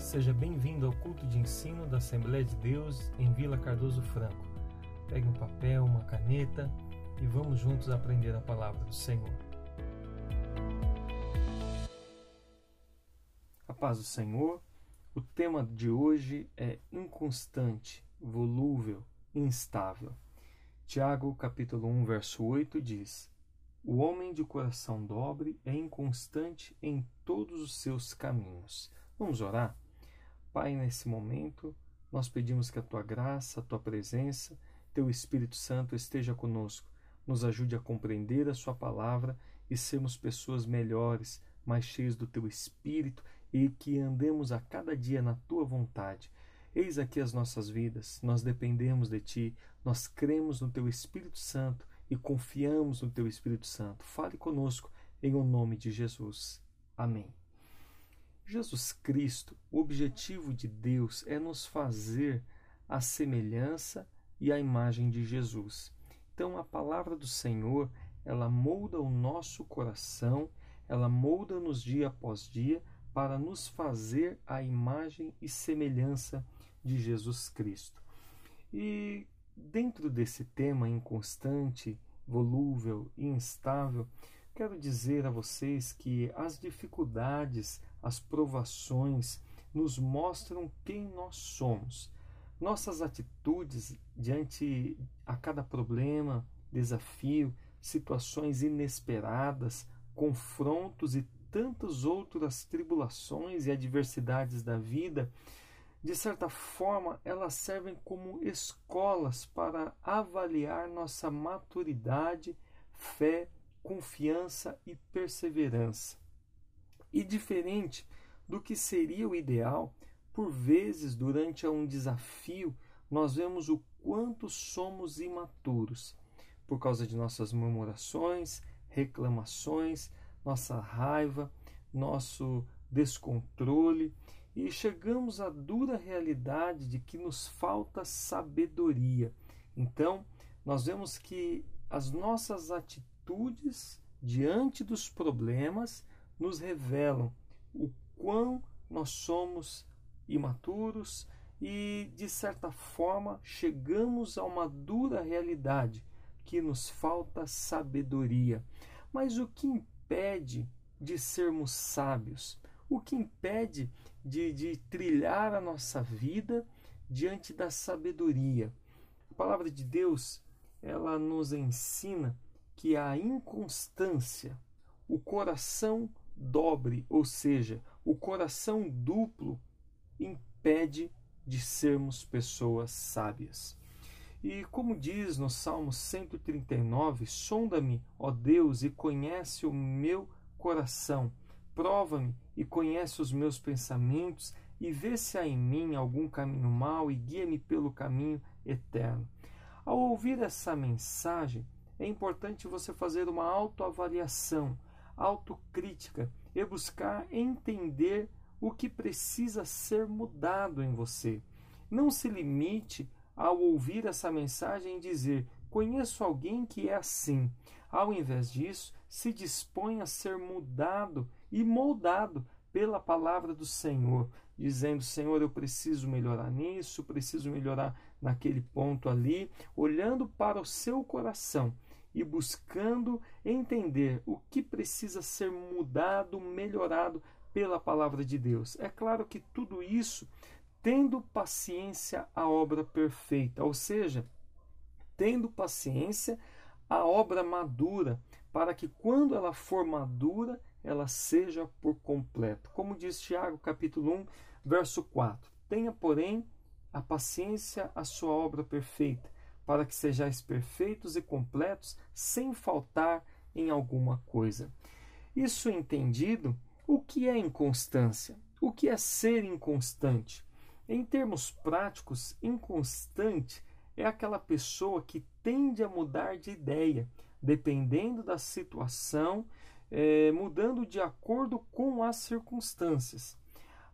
Seja bem-vindo ao culto de ensino da Assembleia de Deus em Vila Cardoso Franco. Pegue um papel, uma caneta e vamos juntos aprender a palavra do Senhor. A paz do Senhor. O tema de hoje é inconstante, volúvel, instável. Tiago, capítulo 1, verso 8 diz: O homem de coração dobre é inconstante em todos os seus caminhos. Vamos orar? Pai, nesse momento, nós pedimos que a tua graça, a tua presença, teu Espírito Santo esteja conosco, nos ajude a compreender a sua palavra e sermos pessoas melhores, mais cheias do teu Espírito e que andemos a cada dia na tua vontade. Eis aqui as nossas vidas, nós dependemos de ti, nós cremos no teu Espírito Santo e confiamos no teu Espírito Santo. Fale conosco em o nome de Jesus. Amém. Jesus Cristo, o objetivo de Deus é nos fazer a semelhança e a imagem de Jesus. Então a palavra do Senhor, ela molda o nosso coração, ela molda-nos dia após dia para nos fazer a imagem e semelhança de Jesus Cristo. E dentro desse tema inconstante, volúvel e instável, quero dizer a vocês que as dificuldades, as provações nos mostram quem nós somos. Nossas atitudes diante a cada problema, desafio, situações inesperadas, confrontos e tantas outras tribulações e adversidades da vida, de certa forma, elas servem como escolas para avaliar nossa maturidade, fé, confiança e perseverança. E diferente do que seria o ideal, por vezes, durante um desafio, nós vemos o quanto somos imaturos por causa de nossas murmurações, reclamações, nossa raiva, nosso descontrole e chegamos à dura realidade de que nos falta sabedoria. Então, nós vemos que as nossas atitudes diante dos problemas nos revelam o quão nós somos imaturos e, de certa forma, chegamos a uma dura realidade que nos falta sabedoria. Mas o que impede de sermos sábios? O que impede de, de trilhar a nossa vida diante da sabedoria? A palavra de Deus ela nos ensina que a inconstância, o coração dobre, ou seja, o coração duplo, impede de sermos pessoas sábias. E como diz no Salmo 139, sonda-me, ó Deus, e conhece o meu coração, prova-me e conhece os meus pensamentos, e vê se há em mim algum caminho mau e guia-me pelo caminho eterno. Ao ouvir essa mensagem, é importante você fazer uma autoavaliação autocrítica e buscar entender o que precisa ser mudado em você. Não se limite ao ouvir essa mensagem e dizer: Conheço alguém que é assim. Ao invés disso, se dispõe a ser mudado e moldado pela palavra do Senhor, dizendo: Senhor, eu preciso melhorar nisso, preciso melhorar naquele ponto ali, olhando para o seu coração e buscando entender o que precisa ser mudado, melhorado pela palavra de Deus. É claro que tudo isso tendo paciência a obra perfeita, ou seja, tendo paciência a obra madura, para que quando ela for madura, ela seja por completo. Como diz Tiago, capítulo 1, verso 4. Tenha, porém, a paciência a sua obra perfeita, para que sejais perfeitos e completos, sem faltar em alguma coisa. Isso entendido, o que é inconstância? O que é ser inconstante? Em termos práticos, inconstante é aquela pessoa que tende a mudar de ideia, dependendo da situação, é, mudando de acordo com as circunstâncias.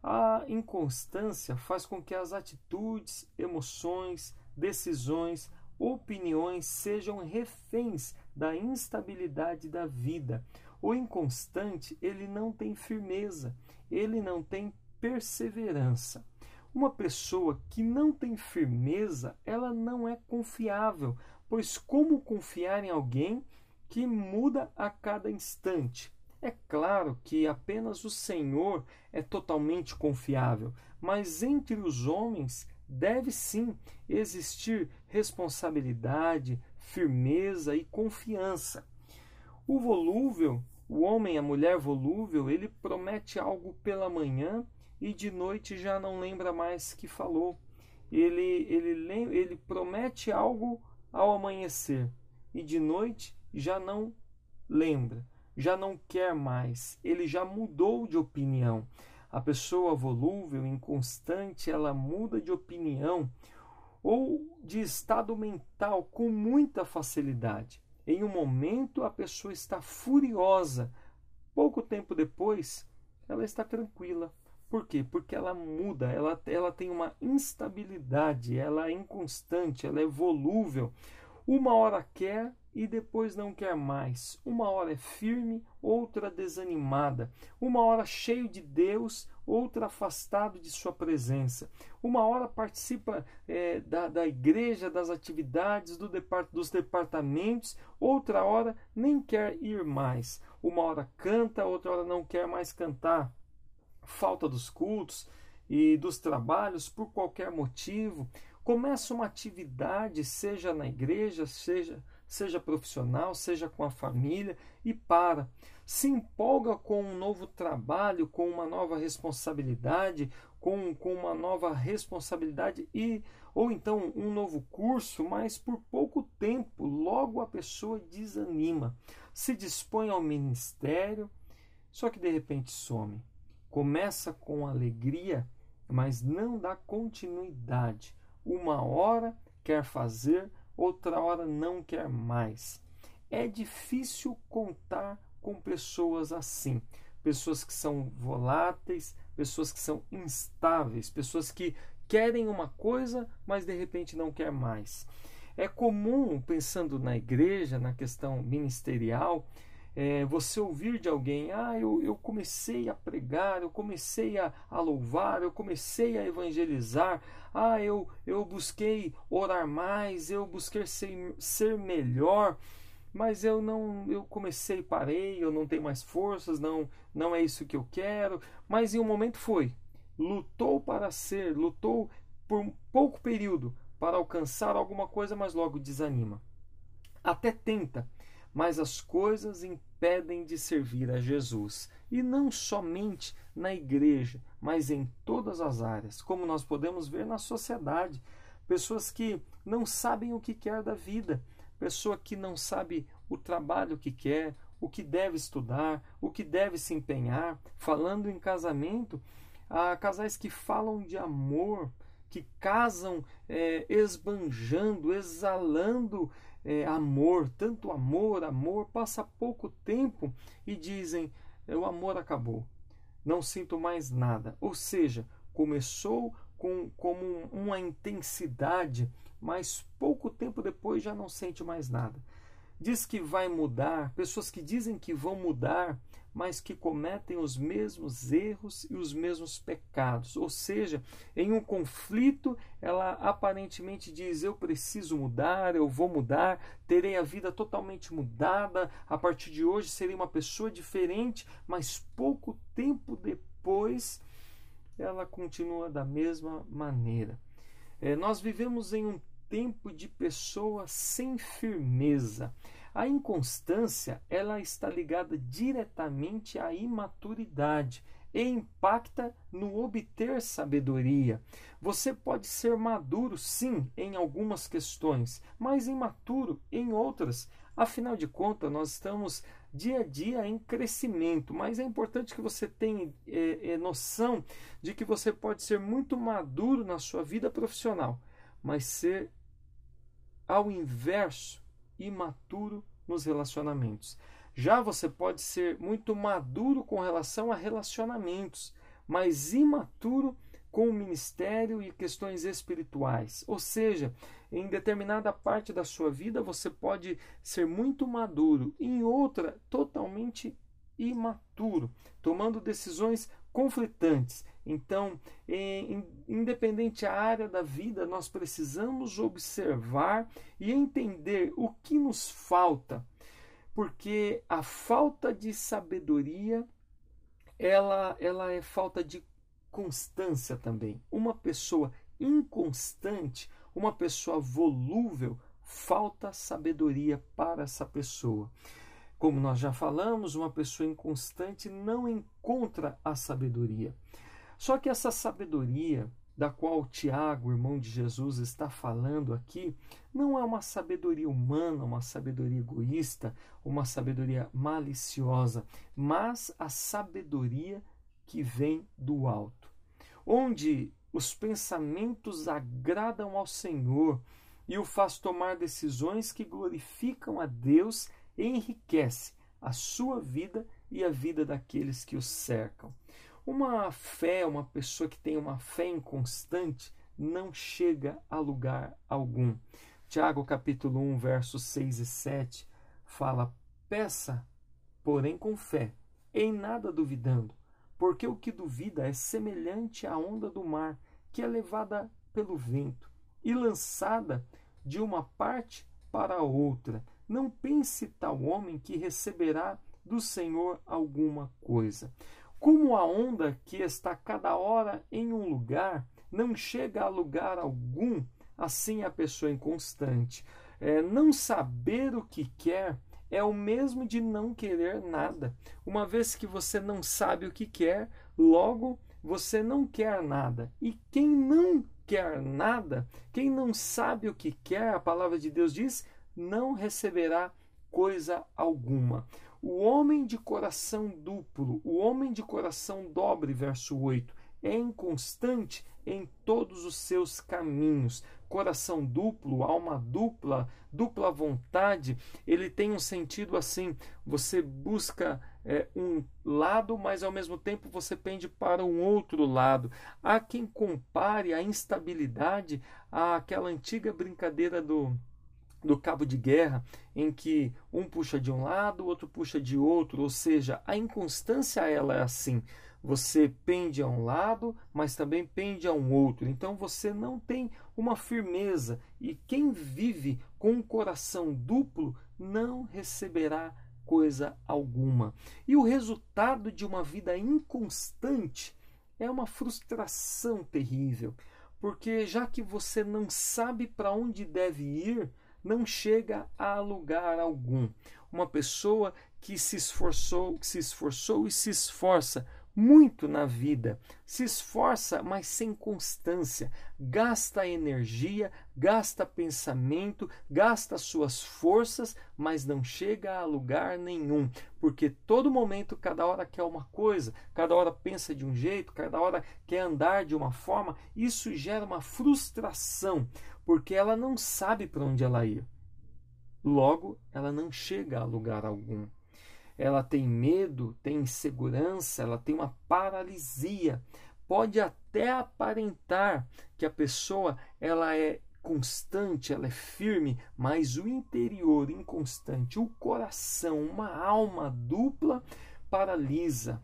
A inconstância faz com que as atitudes, emoções, decisões, opiniões sejam reféns da instabilidade da vida. O inconstante, ele não tem firmeza, ele não tem perseverança. Uma pessoa que não tem firmeza, ela não é confiável, pois como confiar em alguém que muda a cada instante? É claro que apenas o Senhor é totalmente confiável, mas entre os homens deve sim existir responsabilidade, firmeza e confiança. O volúvel, o homem, a mulher volúvel, ele promete algo pela manhã e de noite já não lembra mais que falou. Ele, ele, ele promete algo ao amanhecer e de noite já não lembra, já não quer mais, ele já mudou de opinião. A pessoa volúvel, inconstante, ela muda de opinião ou de estado mental com muita facilidade. Em um momento a pessoa está furiosa, pouco tempo depois ela está tranquila. Por quê? Porque ela muda, ela, ela tem uma instabilidade, ela é inconstante, ela é volúvel. Uma hora quer e depois não quer mais. Uma hora é firme, outra desanimada. Uma hora cheio de Deus, outra afastado de sua presença. Uma hora participa é, da, da igreja, das atividades, do depart, dos departamentos, outra hora nem quer ir mais. Uma hora canta, outra hora não quer mais cantar. Falta dos cultos e dos trabalhos por qualquer motivo Começa uma atividade, seja na igreja, seja, seja profissional, seja com a família, e para. Se empolga com um novo trabalho, com uma nova responsabilidade, com, com uma nova responsabilidade e ou então um novo curso, mas por pouco tempo, logo a pessoa desanima. Se dispõe ao ministério, só que de repente some. Começa com alegria, mas não dá continuidade uma hora quer fazer, outra hora não quer mais. É difícil contar com pessoas assim, pessoas que são voláteis, pessoas que são instáveis, pessoas que querem uma coisa, mas de repente não quer mais. É comum, pensando na igreja, na questão ministerial, é, você ouvir de alguém, ah, eu, eu comecei a pregar, eu comecei a, a louvar, eu comecei a evangelizar, ah, eu, eu busquei orar mais, eu busquei ser, ser melhor, mas eu não, eu comecei parei, eu não tenho mais forças, não, não é isso que eu quero, mas em um momento foi, lutou para ser, lutou por um pouco período para alcançar alguma coisa, mas logo desanima. Até tenta, mas as coisas impedem de servir a Jesus. E não somente na igreja, mas em todas as áreas, como nós podemos ver na sociedade. Pessoas que não sabem o que quer da vida, pessoa que não sabe o trabalho que quer, o que deve estudar, o que deve se empenhar. Falando em casamento, há casais que falam de amor, que casam é, esbanjando, exalando é, amor, tanto amor, amor, passa pouco tempo e dizem: o amor acabou, não sinto mais nada. Ou seja, começou com como uma intensidade, mas pouco tempo depois já não sente mais nada diz que vai mudar, pessoas que dizem que vão mudar, mas que cometem os mesmos erros e os mesmos pecados. Ou seja, em um conflito, ela aparentemente diz: Eu preciso mudar, eu vou mudar, terei a vida totalmente mudada, a partir de hoje serei uma pessoa diferente, mas pouco tempo depois ela continua da mesma maneira. É, nós vivemos em um tempo de pessoa sem firmeza. A inconstância, ela está ligada diretamente à imaturidade e impacta no obter sabedoria. Você pode ser maduro, sim, em algumas questões, mas imaturo em outras. Afinal de contas, nós estamos dia a dia em crescimento, mas é importante que você tenha é, é, noção de que você pode ser muito maduro na sua vida profissional, mas ser ao inverso, imaturo nos relacionamentos. Já você pode ser muito maduro com relação a relacionamentos, mas imaturo com o ministério e questões espirituais. Ou seja, em determinada parte da sua vida você pode ser muito maduro, em outra totalmente imaturo, tomando decisões conflitantes. Então, independente a área da vida, nós precisamos observar e entender o que nos falta, porque a falta de sabedoria ela, ela é falta de constância também. Uma pessoa inconstante, uma pessoa volúvel, falta sabedoria para essa pessoa. Como nós já falamos, uma pessoa inconstante não encontra a sabedoria. Só que essa sabedoria da qual Tiago, irmão de Jesus, está falando aqui, não é uma sabedoria humana, uma sabedoria egoísta, uma sabedoria maliciosa, mas a sabedoria que vem do alto, onde os pensamentos agradam ao Senhor e o faz tomar decisões que glorificam a Deus enriquece a sua vida e a vida daqueles que o cercam. Uma fé, uma pessoa que tem uma fé inconstante, não chega a lugar algum. Tiago capítulo 1, versos 6 e 7 fala: Peça, porém com fé, em nada duvidando, porque o que duvida é semelhante à onda do mar, que é levada pelo vento e lançada de uma parte para outra. Não pense tal homem que receberá do Senhor alguma coisa. Como a onda que está cada hora em um lugar, não chega a lugar algum, assim a pessoa inconstante. É, não saber o que quer é o mesmo de não querer nada. Uma vez que você não sabe o que quer, logo você não quer nada. E quem não quer nada, quem não sabe o que quer, a palavra de Deus diz, não receberá coisa alguma. O homem de coração duplo, o homem de coração dobre, verso 8, é inconstante em todos os seus caminhos. Coração duplo, alma dupla, dupla vontade, ele tem um sentido assim: você busca é, um lado, mas ao mesmo tempo você pende para um outro lado. Há quem compare a instabilidade àquela antiga brincadeira do do cabo de guerra, em que um puxa de um lado, o outro puxa de outro, ou seja, a inconstância ela é assim. Você pende a um lado, mas também pende a um outro. Então você não tem uma firmeza e quem vive com um coração duplo não receberá coisa alguma. E o resultado de uma vida inconstante é uma frustração terrível, porque já que você não sabe para onde deve ir, não chega a lugar algum. Uma pessoa que se esforçou, que se esforçou e se esforça muito na vida, se esforça, mas sem constância, gasta energia, gasta pensamento, gasta suas forças, mas não chega a lugar nenhum, porque todo momento, cada hora quer uma coisa, cada hora pensa de um jeito, cada hora quer andar de uma forma, isso gera uma frustração, porque ela não sabe para onde ela ir. Logo, ela não chega a lugar algum ela tem medo, tem insegurança, ela tem uma paralisia. Pode até aparentar que a pessoa ela é constante, ela é firme, mas o interior inconstante, o coração, uma alma dupla paralisa,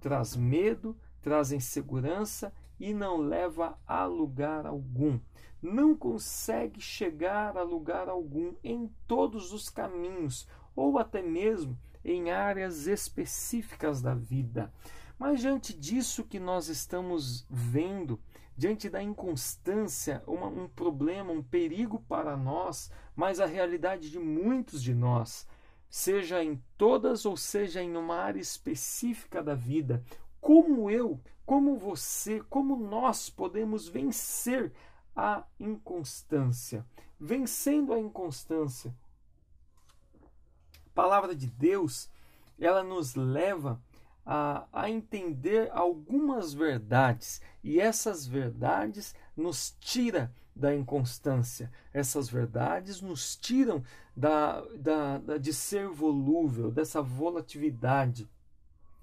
traz medo, traz insegurança e não leva a lugar algum. Não consegue chegar a lugar algum em todos os caminhos, ou até mesmo em áreas específicas da vida. Mas diante disso que nós estamos vendo, diante da inconstância, uma, um problema, um perigo para nós, mas a realidade de muitos de nós, seja em todas ou seja em uma área específica da vida, como eu, como você, como nós podemos vencer a inconstância? Vencendo a inconstância, palavra de Deus, ela nos leva a, a entender algumas verdades e essas verdades nos tira da inconstância. Essas verdades nos tiram da, da, da, de ser volúvel, dessa volatilidade.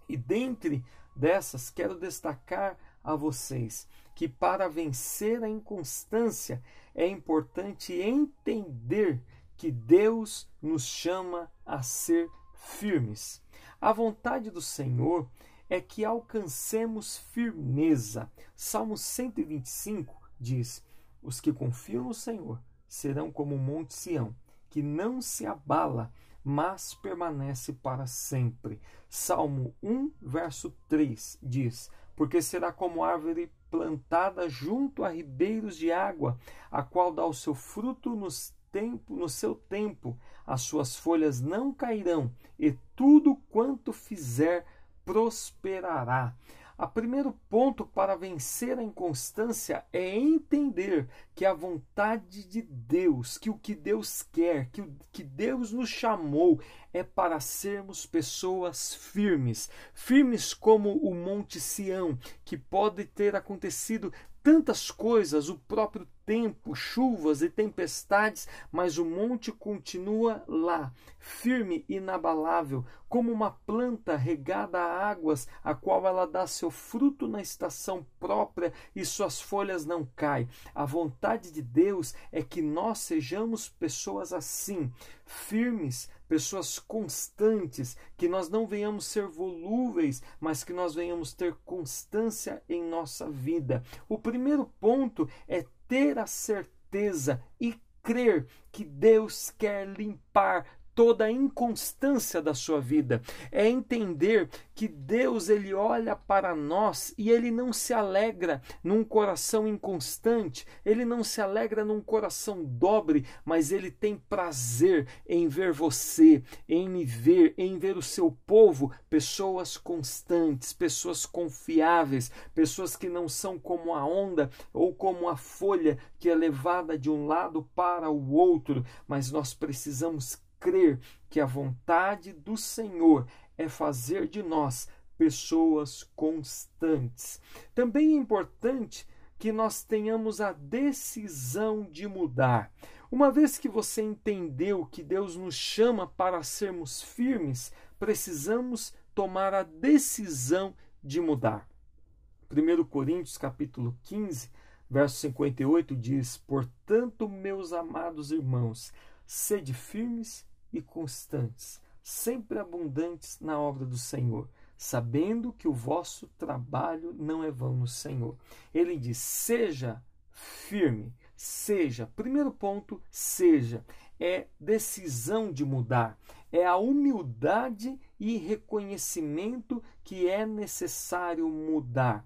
E dentre dessas, quero destacar a vocês que para vencer a inconstância é importante entender que Deus nos chama a ser firmes. A vontade do Senhor é que alcancemos firmeza. Salmo 125 diz: Os que confiam no Senhor serão como o monte Sião, que não se abala, mas permanece para sempre. Salmo 1, verso 3 diz: Porque será como árvore plantada junto a ribeiros de água, a qual dá o seu fruto nos tempo, no seu tempo, as suas folhas não cairão, e tudo quanto fizer prosperará. O primeiro ponto para vencer a inconstância é entender que a vontade de Deus, que o que Deus quer, que o que Deus nos chamou é para sermos pessoas firmes, firmes como o Monte Sião, que pode ter acontecido tantas coisas, o próprio tempo, chuvas e tempestades, mas o monte continua lá, firme e inabalável, como uma planta regada a águas, a qual ela dá seu fruto na estação própria e suas folhas não caem. A vontade de Deus é que nós sejamos pessoas assim, firmes, pessoas constantes, que nós não venhamos ser volúveis, mas que nós venhamos ter constância em nossa vida. O primeiro ponto é ter a certeza e crer que Deus quer limpar toda a inconstância da sua vida. É entender que Deus ele olha para nós e ele não se alegra num coração inconstante, ele não se alegra num coração dobre, mas ele tem prazer em ver você, em me ver, em ver o seu povo, pessoas constantes, pessoas confiáveis, pessoas que não são como a onda ou como a folha que é levada de um lado para o outro, mas nós precisamos crer que a vontade do Senhor é fazer de nós pessoas constantes. Também é importante que nós tenhamos a decisão de mudar. Uma vez que você entendeu que Deus nos chama para sermos firmes, precisamos tomar a decisão de mudar. 1 Coríntios capítulo 15, verso 58 diz: "Portanto, meus amados irmãos, sede firmes e constantes, sempre abundantes na obra do Senhor, sabendo que o vosso trabalho não é vão no Senhor. Ele diz: seja firme, seja. Primeiro ponto, seja. É decisão de mudar, é a humildade e reconhecimento que é necessário mudar.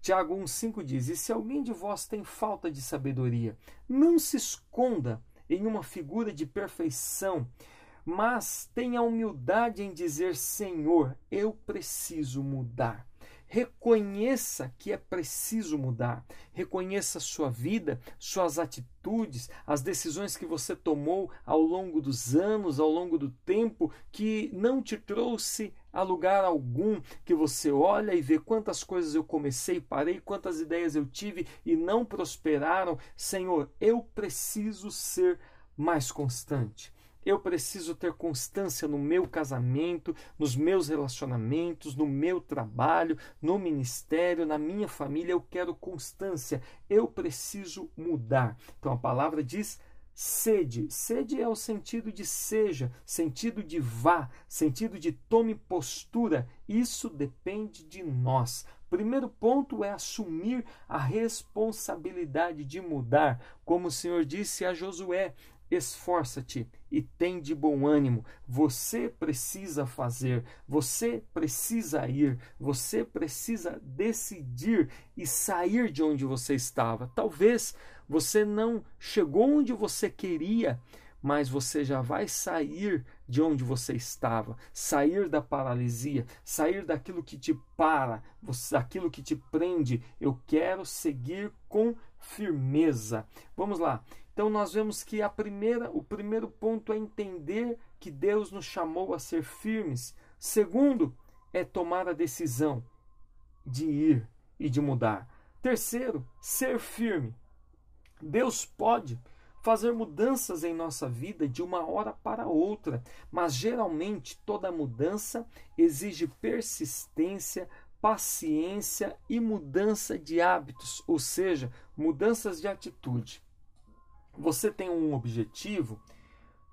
Tiago 1,5 diz: E se alguém de vós tem falta de sabedoria, não se esconda em uma figura de perfeição, mas tenha humildade em dizer: Senhor, eu preciso mudar. Reconheça que é preciso mudar. Reconheça sua vida, suas atitudes, as decisões que você tomou ao longo dos anos, ao longo do tempo, que não te trouxe a lugar algum, que você olha e vê quantas coisas eu comecei, parei, quantas ideias eu tive e não prosperaram. Senhor, eu preciso ser mais constante. Eu preciso ter constância no meu casamento, nos meus relacionamentos, no meu trabalho, no ministério, na minha família. Eu quero constância. Eu preciso mudar. Então a palavra diz sede. Sede é o sentido de seja, sentido de vá, sentido de tome postura. Isso depende de nós. Primeiro ponto é assumir a responsabilidade de mudar, como o Senhor disse a Josué: esforça-te e tem de bom ânimo. Você precisa fazer, você precisa ir, você precisa decidir e sair de onde você estava. Talvez você não chegou onde você queria, mas você já vai sair de onde você estava, sair da paralisia, sair daquilo que te para, daquilo que te prende. Eu quero seguir com firmeza. Vamos lá. Então nós vemos que a primeira, o primeiro ponto é entender que Deus nos chamou a ser firmes. Segundo, é tomar a decisão de ir e de mudar. Terceiro, ser firme. Deus pode fazer mudanças em nossa vida de uma hora para outra, mas geralmente toda mudança exige persistência, paciência e mudança de hábitos, ou seja, mudanças de atitude. Você tem um objetivo,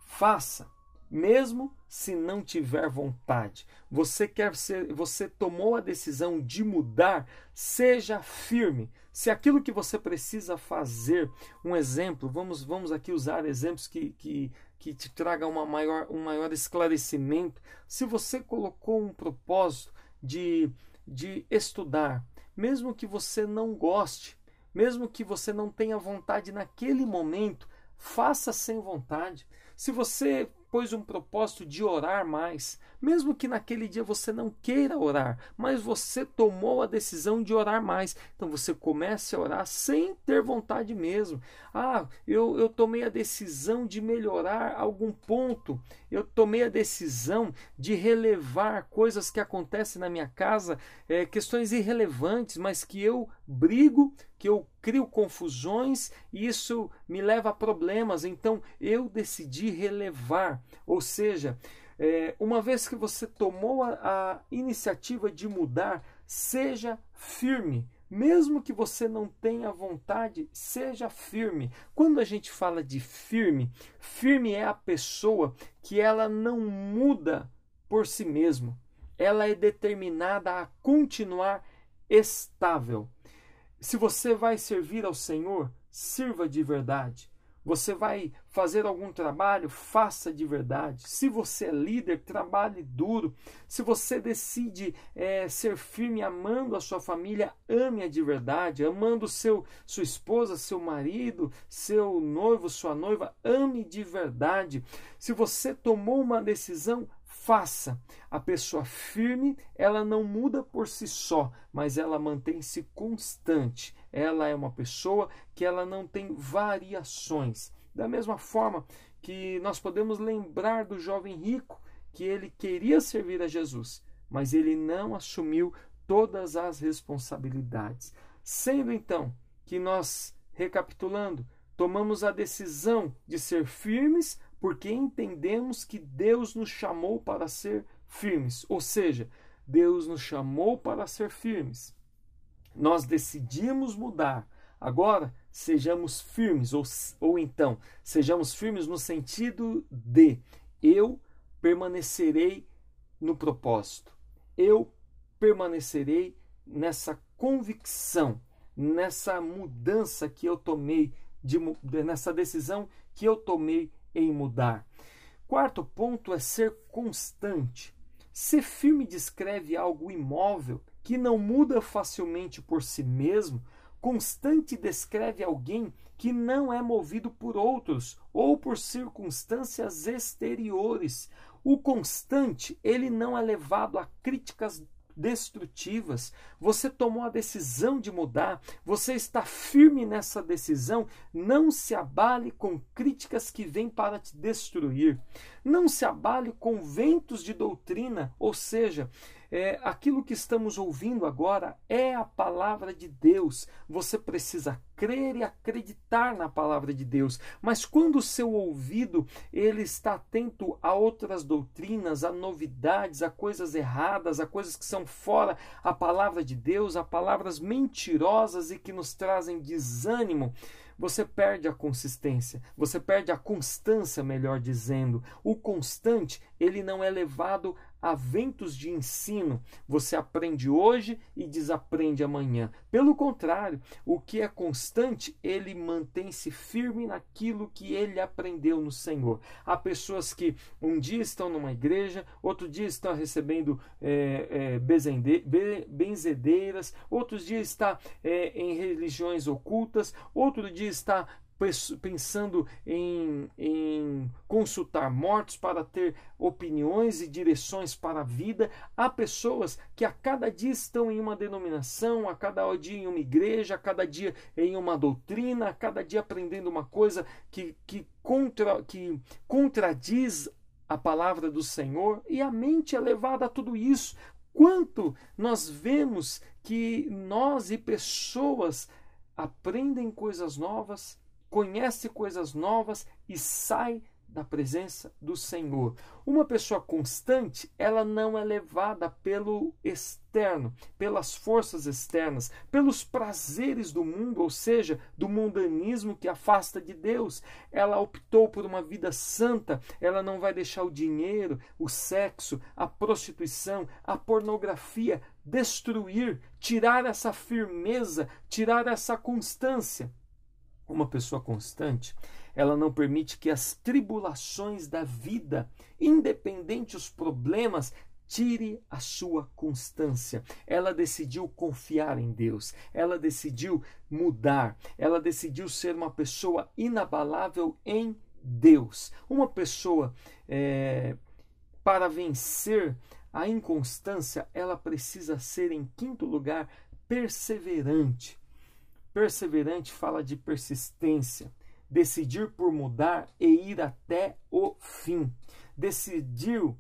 faça, mesmo se não tiver vontade. Você quer ser, você tomou a decisão de mudar, seja firme. Se aquilo que você precisa fazer, um exemplo, vamos, vamos aqui usar exemplos que, que, que te tragam uma maior, um maior esclarecimento. Se você colocou um propósito de, de estudar, mesmo que você não goste, mesmo que você não tenha vontade naquele momento, faça sem vontade. Se você pôs um propósito de orar mais, mesmo que naquele dia você não queira orar, mas você tomou a decisão de orar mais. Então você comece a orar sem ter vontade mesmo. Ah, eu, eu tomei a decisão de melhorar algum ponto, eu tomei a decisão de relevar coisas que acontecem na minha casa, é, questões irrelevantes, mas que eu brigo, que eu crio confusões e isso me leva a problemas. Então eu decidi relevar, ou seja, é, uma vez que você tomou a, a iniciativa de mudar, seja firme. Mesmo que você não tenha vontade, seja firme. Quando a gente fala de firme, firme é a pessoa que ela não muda por si mesmo. Ela é determinada a continuar estável. Se você vai servir ao Senhor, sirva de verdade. Você vai fazer algum trabalho, faça de verdade. Se você é líder, trabalhe duro. Se você decide é, ser firme amando a sua família, ame-a de verdade. Amando seu, sua esposa, seu marido, seu noivo, sua noiva, ame de verdade. Se você tomou uma decisão, faça. A pessoa firme, ela não muda por si só, mas ela mantém-se constante. Ela é uma pessoa que ela não tem variações. Da mesma forma que nós podemos lembrar do jovem rico que ele queria servir a Jesus, mas ele não assumiu todas as responsabilidades. Sendo então que nós, recapitulando, tomamos a decisão de ser firmes, porque entendemos que Deus nos chamou para ser firmes, ou seja, Deus nos chamou para ser firmes. Nós decidimos mudar. Agora, sejamos firmes, ou, ou então, sejamos firmes no sentido de eu permanecerei no propósito, eu permanecerei nessa convicção, nessa mudança que eu tomei, de, nessa decisão que eu tomei em mudar. Quarto ponto é ser constante. Ser firme descreve algo imóvel que não muda facilmente por si mesmo. Constante descreve alguém que não é movido por outros ou por circunstâncias exteriores. O constante, ele não é levado a críticas destrutivas, você tomou a decisão de mudar, você está firme nessa decisão, não se abale com críticas que vêm para te destruir, não se abale com ventos de doutrina, ou seja, é, aquilo que estamos ouvindo agora é a palavra de Deus. Você precisa crer e acreditar na palavra de Deus. Mas quando o seu ouvido ele está atento a outras doutrinas, a novidades, a coisas erradas, a coisas que são fora a palavra de Deus, a palavras mentirosas e que nos trazem desânimo, você perde a consistência, você perde a constância, melhor dizendo. O constante, ele não é levado a ventos de ensino. Você aprende hoje e desaprende amanhã. Pelo contrário, o que é constante, ele mantém-se firme naquilo que ele aprendeu no Senhor. Há pessoas que um dia estão numa igreja, outro dia estão recebendo é, é, benzedeiras, outros dias está é, em religiões ocultas, outro dia está pensando em, em consultar mortos para ter opiniões e direções para a vida. Há pessoas que a cada dia estão em uma denominação, a cada dia em uma igreja, a cada dia em uma doutrina, a cada dia aprendendo uma coisa que, que, contra, que contradiz a palavra do Senhor e a mente é levada a tudo isso. Quanto nós vemos que nós e pessoas aprendem coisas novas, conhece coisas novas e sai da presença do Senhor. Uma pessoa constante, ela não é levada pelo externo, pelas forças externas, pelos prazeres do mundo, ou seja, do mundanismo que afasta de Deus. Ela optou por uma vida santa, ela não vai deixar o dinheiro, o sexo, a prostituição, a pornografia destruir, tirar essa firmeza, tirar essa constância. Uma pessoa constante, ela não permite que as tribulações da vida, independente os problemas, tire a sua constância. Ela decidiu confiar em Deus, ela decidiu mudar, ela decidiu ser uma pessoa inabalável em Deus. Uma pessoa é, para vencer a inconstância, ela precisa ser, em quinto lugar, perseverante. Perseverante fala de persistência decidir por mudar e ir até o fim. Decidiu,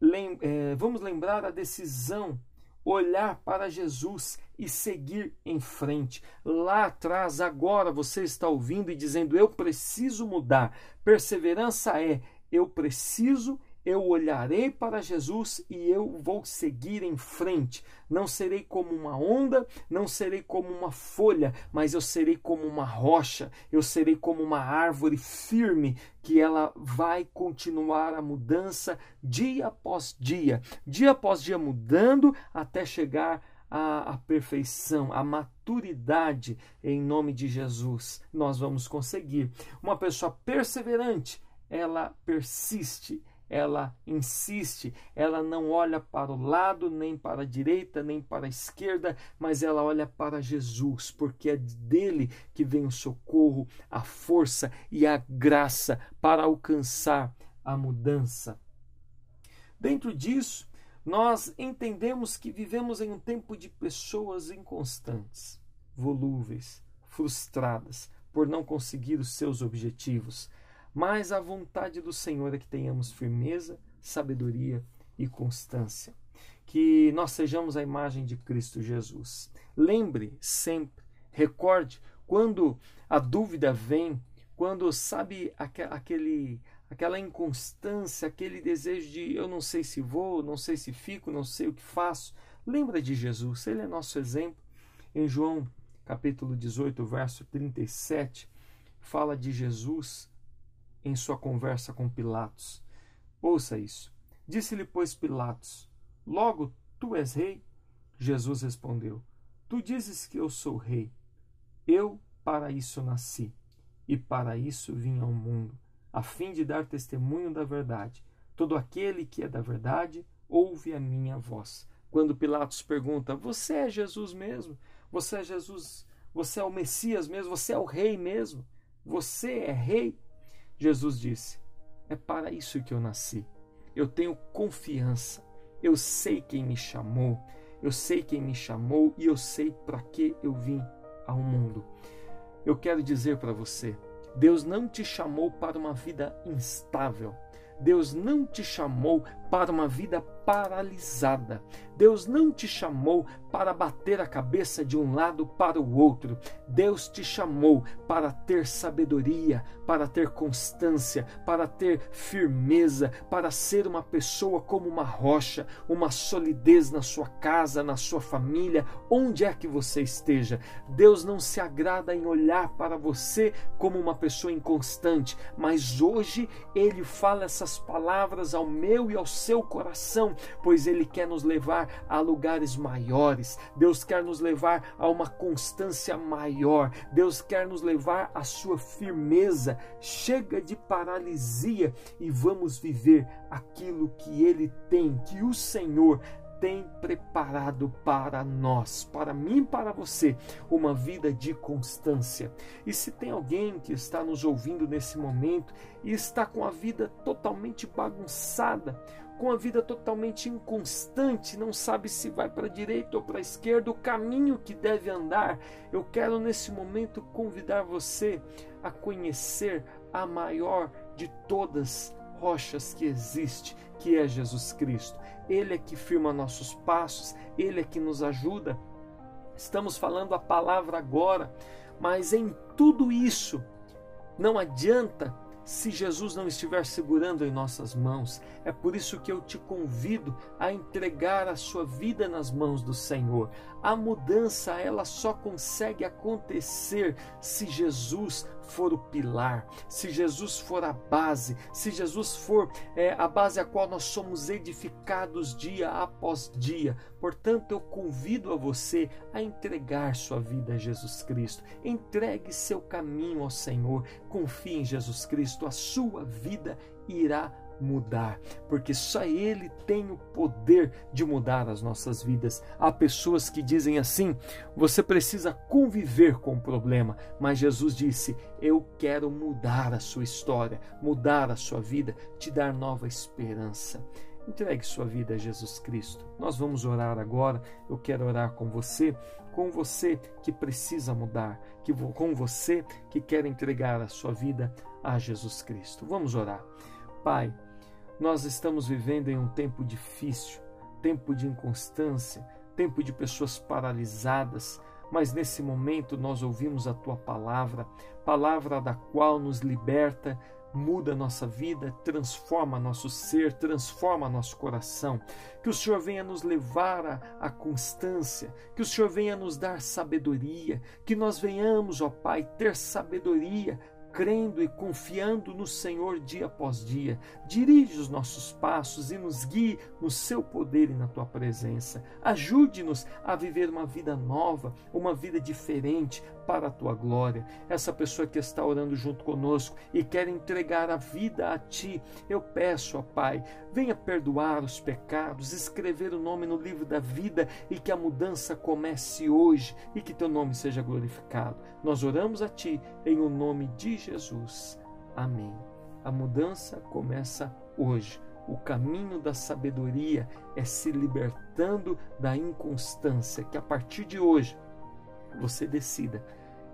lem, é, vamos lembrar a decisão, olhar para Jesus e seguir em frente. Lá atrás, agora você está ouvindo e dizendo: Eu preciso mudar. Perseverança é: eu preciso eu olharei para Jesus e eu vou seguir em frente. Não serei como uma onda, não serei como uma folha, mas eu serei como uma rocha, eu serei como uma árvore firme que ela vai continuar a mudança dia após dia, dia após dia mudando até chegar à, à perfeição, à maturidade em nome de Jesus. Nós vamos conseguir. Uma pessoa perseverante, ela persiste ela insiste, ela não olha para o lado, nem para a direita, nem para a esquerda, mas ela olha para Jesus, porque é dele que vem o socorro, a força e a graça para alcançar a mudança. Dentro disso, nós entendemos que vivemos em um tempo de pessoas inconstantes, volúveis, frustradas por não conseguir os seus objetivos mas a vontade do Senhor é que tenhamos firmeza, sabedoria e constância. Que nós sejamos a imagem de Cristo Jesus. Lembre sempre, recorde, quando a dúvida vem, quando sabe aquele aquela inconstância, aquele desejo de eu não sei se vou, não sei se fico, não sei o que faço. Lembra de Jesus, ele é nosso exemplo. Em João, capítulo 18, verso 37, fala de Jesus em sua conversa com Pilatos. Ouça isso. Disse-lhe, pois, Pilatos: Logo tu és rei? Jesus respondeu: Tu dizes que eu sou rei. Eu para isso nasci, e para isso vim ao mundo, a fim de dar testemunho da verdade. Todo aquele que é da verdade ouve a minha voz. Quando Pilatos pergunta: Você é Jesus mesmo? Você é Jesus? Você é o Messias mesmo? Você é o rei mesmo? Você é rei? Jesus disse: É para isso que eu nasci. Eu tenho confiança. Eu sei quem me chamou. Eu sei quem me chamou e eu sei para que eu vim ao mundo. Eu quero dizer para você: Deus não te chamou para uma vida instável. Deus não te chamou para uma vida paralisada. Deus não te chamou para bater a cabeça de um lado para o outro. Deus te chamou para ter sabedoria, para ter constância, para ter firmeza, para ser uma pessoa como uma rocha, uma solidez na sua casa, na sua família, onde é que você esteja. Deus não se agrada em olhar para você como uma pessoa inconstante, mas hoje ele fala essas palavras ao meu e ao seu coração, pois ele quer nos levar a lugares maiores. Deus quer nos levar a uma constância maior. Deus quer nos levar à sua firmeza. Chega de paralisia e vamos viver aquilo que ele tem, que o Senhor tem preparado para nós, para mim e para você, uma vida de constância. E se tem alguém que está nos ouvindo nesse momento e está com a vida totalmente bagunçada, com a vida totalmente inconstante, não sabe se vai para a direita ou para a esquerda, o caminho que deve andar, eu quero nesse momento convidar você a conhecer a maior de todas rochas que existe, que é Jesus Cristo. Ele é que firma nossos passos, ele é que nos ajuda. Estamos falando a palavra agora, mas em tudo isso não adianta se Jesus não estiver segurando em nossas mãos. É por isso que eu te convido a entregar a sua vida nas mãos do Senhor. A mudança ela só consegue acontecer se Jesus for o pilar, se Jesus for a base, se Jesus for é, a base a qual nós somos edificados dia após dia. Portanto, eu convido a você a entregar sua vida a Jesus Cristo. Entregue seu caminho ao Senhor. Confie em Jesus Cristo. A sua vida irá mudar, porque só Ele tem o poder de mudar as nossas vidas. Há pessoas que dizem assim: você precisa conviver com o problema, mas Jesus disse: Eu quero mudar a sua história, mudar a sua vida, te dar nova esperança. Entregue sua vida a Jesus Cristo. Nós vamos orar agora. Eu quero orar com você, com você que precisa mudar, que com você que quer entregar a sua vida a Jesus Cristo. Vamos orar. Pai, nós estamos vivendo em um tempo difícil, tempo de inconstância, tempo de pessoas paralisadas, mas nesse momento nós ouvimos a tua palavra, palavra da qual nos liberta, muda nossa vida, transforma nosso ser, transforma nosso coração. Que o Senhor venha nos levar à, constância, que o Senhor venha nos dar sabedoria, que nós venhamos, ó Pai, ter sabedoria crendo e confiando no Senhor dia após dia. Dirige os nossos passos e nos guie no seu poder e na tua presença. Ajude-nos a viver uma vida nova, uma vida diferente para a tua glória. Essa pessoa que está orando junto conosco e quer entregar a vida a ti, eu peço, ó Pai, venha perdoar os pecados, escrever o nome no livro da vida e que a mudança comece hoje e que teu nome seja glorificado. Nós oramos a ti em o nome de Jesus. Amém. A mudança começa hoje. O caminho da sabedoria é se libertando da inconstância, que a partir de hoje você decida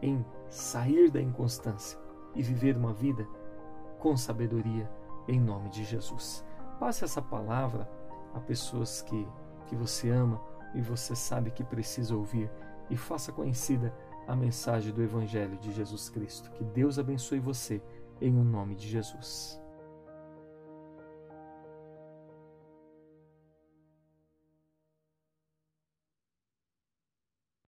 em sair da inconstância e viver uma vida com sabedoria em nome de Jesus. Passe essa palavra a pessoas que, que você ama e você sabe que precisa ouvir e faça conhecida a mensagem do Evangelho de Jesus Cristo. Que Deus abençoe você em o nome de Jesus.